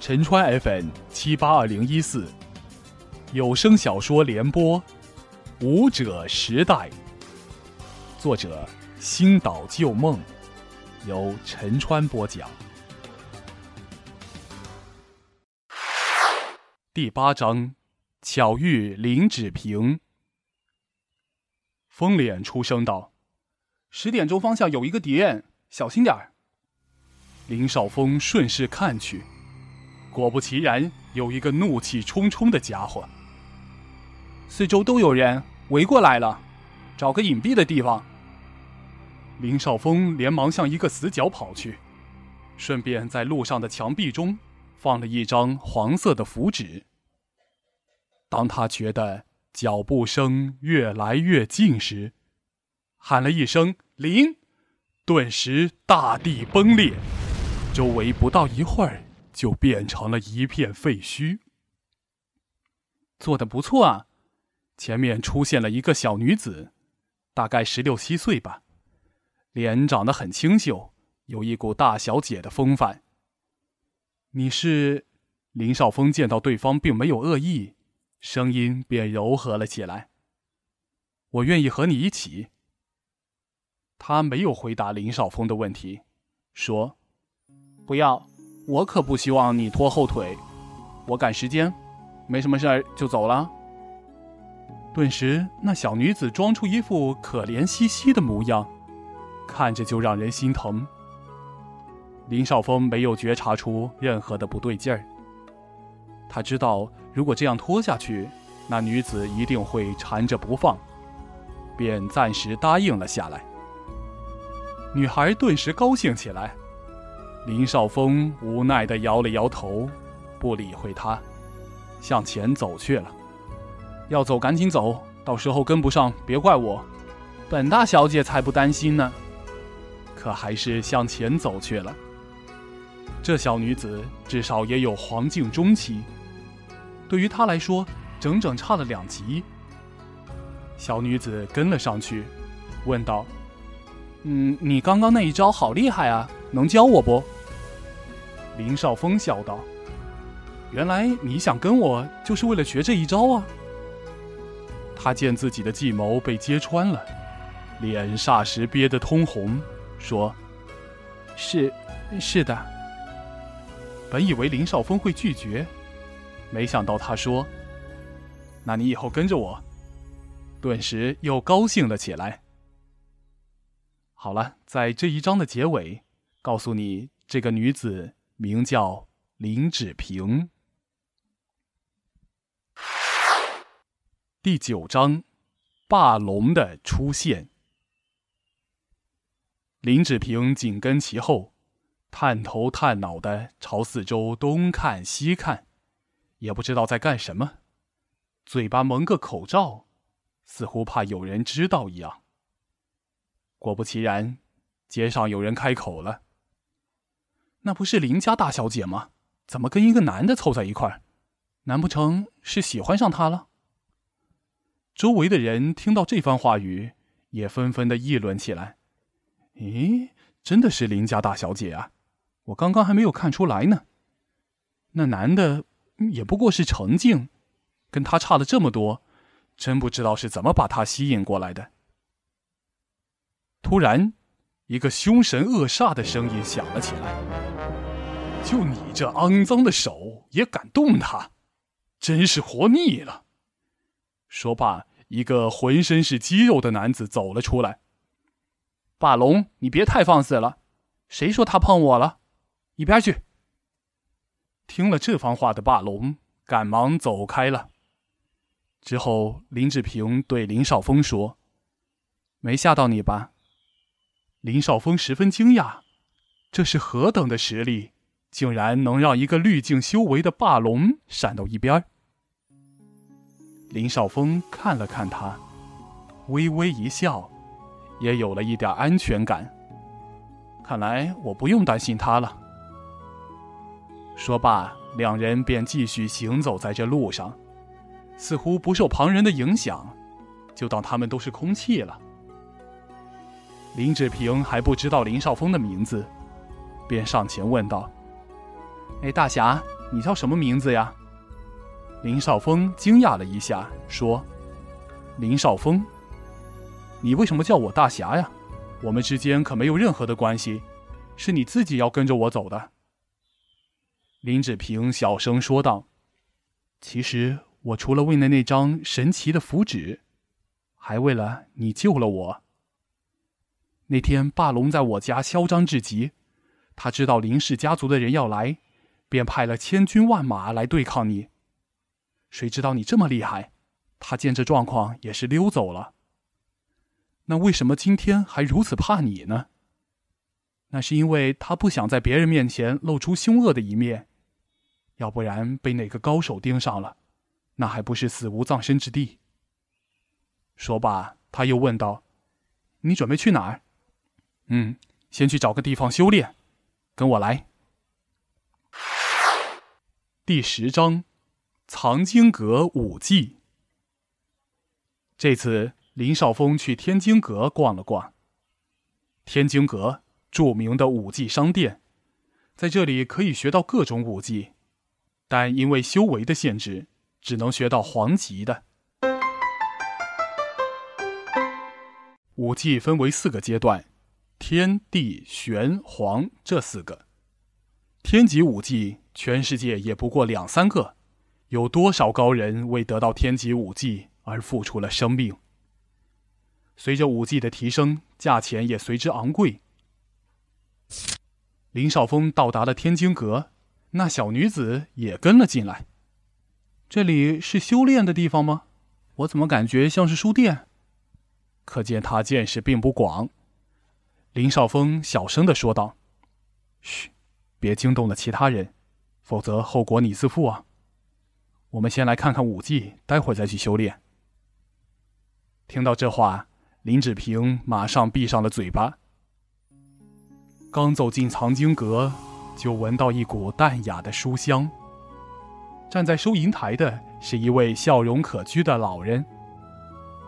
陈川 FM 七八二零一四有声小说联播，《舞者时代》，作者星岛旧梦，由陈川播讲。第八章，巧遇林芷平。风脸出声道：“十点钟方向有一个敌人，小心点儿。”林少峰顺势看去。果不其然，有一个怒气冲冲的家伙。四周都有人围过来了，找个隐蔽的地方。林少峰连忙向一个死角跑去，顺便在路上的墙壁中放了一张黄色的符纸。当他觉得脚步声越来越近时，喊了一声“林”，顿时大地崩裂，周围不到一会儿。就变成了一片废墟。做的不错啊！前面出现了一个小女子，大概十六七岁吧，脸长得很清秀，有一股大小姐的风范。你是林少峰？见到对方并没有恶意，声音便柔和了起来。我愿意和你一起。他没有回答林少峰的问题，说：“不要。”我可不希望你拖后腿，我赶时间，没什么事儿就走了。顿时，那小女子装出一副可怜兮兮的模样，看着就让人心疼。林少峰没有觉察出任何的不对劲儿，他知道如果这样拖下去，那女子一定会缠着不放，便暂时答应了下来。女孩顿时高兴起来。林少峰无奈的摇了摇头，不理会他，向前走去了。要走赶紧走，到时候跟不上别怪我。本大小姐才不担心呢。可还是向前走去了。这小女子至少也有黄境中期，对于她来说，整整差了两级。小女子跟了上去，问道：“嗯，你刚刚那一招好厉害啊，能教我不？”林少峰笑道：“原来你想跟我，就是为了学这一招啊！”他见自己的计谋被揭穿了，脸霎时憋得通红，说：“是，是的。”本以为林少峰会拒绝，没想到他说：“那你以后跟着我。”顿时又高兴了起来。好了，在这一章的结尾，告诉你这个女子。名叫林芷平。第九章，霸龙的出现。林芷平紧跟其后，探头探脑的朝四周东看西看，也不知道在干什么，嘴巴蒙个口罩，似乎怕有人知道一样。果不其然，街上有人开口了。那不是林家大小姐吗？怎么跟一个男的凑在一块儿？难不成是喜欢上他了？周围的人听到这番话语，也纷纷的议论起来。咦，真的是林家大小姐啊！我刚刚还没有看出来呢。那男的也不过是程静，跟他差了这么多，真不知道是怎么把他吸引过来的。突然，一个凶神恶煞的声音响了起来。就你这肮脏的手也敢动他，真是活腻了。说罢，一个浑身是肌肉的男子走了出来。霸龙，你别太放肆了！谁说他碰我了？一边去！听了这番话的霸龙赶忙走开了。之后，林志平对林少峰说：“没吓到你吧？”林少峰十分惊讶，这是何等的实力！竟然能让一个滤镜修为的霸龙闪到一边林少峰看了看他，微微一笑，也有了一点安全感。看来我不用担心他了。说罢，两人便继续行走在这路上，似乎不受旁人的影响，就当他们都是空气了。林志平还不知道林少峰的名字。便上前问道：“哎，大侠，你叫什么名字呀？”林少峰惊讶了一下，说：“林少峰，你为什么叫我大侠呀？我们之间可没有任何的关系，是你自己要跟着我走的。”林志平小声说道：“其实我除了为了那张神奇的符纸，还为了你救了我。那天霸龙在我家嚣张至极，他知道林氏家族的人要来，便派了千军万马来对抗你。”谁知道你这么厉害？他见这状况也是溜走了。那为什么今天还如此怕你呢？那是因为他不想在别人面前露出凶恶的一面，要不然被哪个高手盯上了，那还不是死无葬身之地。说罢，他又问道：“你准备去哪儿？”“嗯，先去找个地方修炼，跟我来。”第十章。藏经阁武技。这次林少峰去天津阁逛了逛。天津阁著名的武技商店，在这里可以学到各种武技，但因为修为的限制，只能学到黄级的。武技分为四个阶段：天地玄黄这四个。天级武技，全世界也不过两三个。有多少高人为得到天级武技而付出了生命？随着武技的提升，价钱也随之昂贵。林少峰到达了天津阁，那小女子也跟了进来。这里是修炼的地方吗？我怎么感觉像是书店？可见他见识并不广。林少峰小声的说道：“嘘，别惊动了其他人，否则后果你自负啊。”我们先来看看武技，待会儿再去修炼。听到这话，林志平马上闭上了嘴巴。刚走进藏经阁，就闻到一股淡雅的书香。站在收银台的是一位笑容可掬的老人，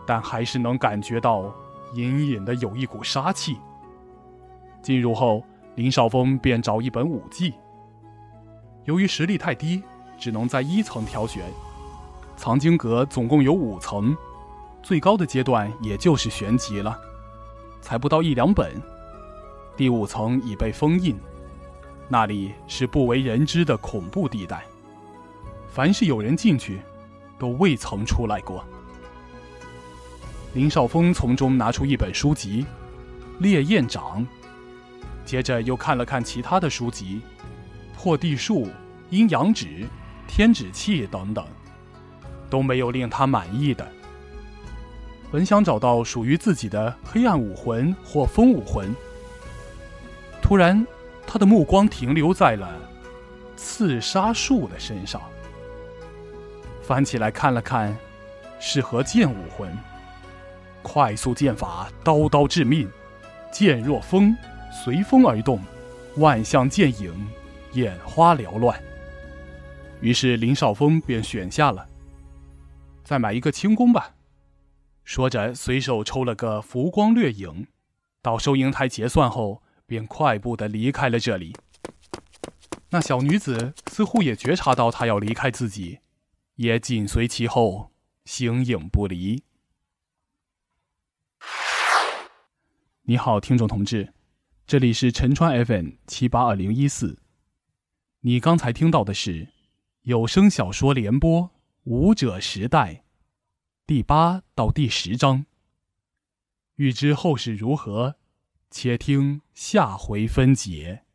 但还是能感觉到隐隐的有一股杀气。进入后，林少峰便找一本武技。由于实力太低。只能在一层挑选，藏经阁总共有五层，最高的阶段也就是玄级了，才不到一两本。第五层已被封印，那里是不为人知的恐怖地带，凡是有人进去，都未曾出来过。林少峰从中拿出一本书籍《烈焰掌》，接着又看了看其他的书籍，《破地术》《阴阳指》。天指器等等，都没有令他满意的。本想找到属于自己的黑暗武魂或风武魂，突然，他的目光停留在了刺杀术的身上。翻起来看了看，是和剑武魂。快速剑法，刀刀致命，剑若风，随风而动，万象剑影，眼花缭乱。于是林少峰便选下了，再买一个轻功吧。说着，随手抽了个浮光掠影，到收银台结算后，便快步的离开了这里。那小女子似乎也觉察到他要离开自己，也紧随其后，形影不离。你好，听众同志，这里是陈川 FM 七八二零一四，你刚才听到的是。有声小说联播《舞者时代》第八到第十章。欲知后事如何，且听下回分解。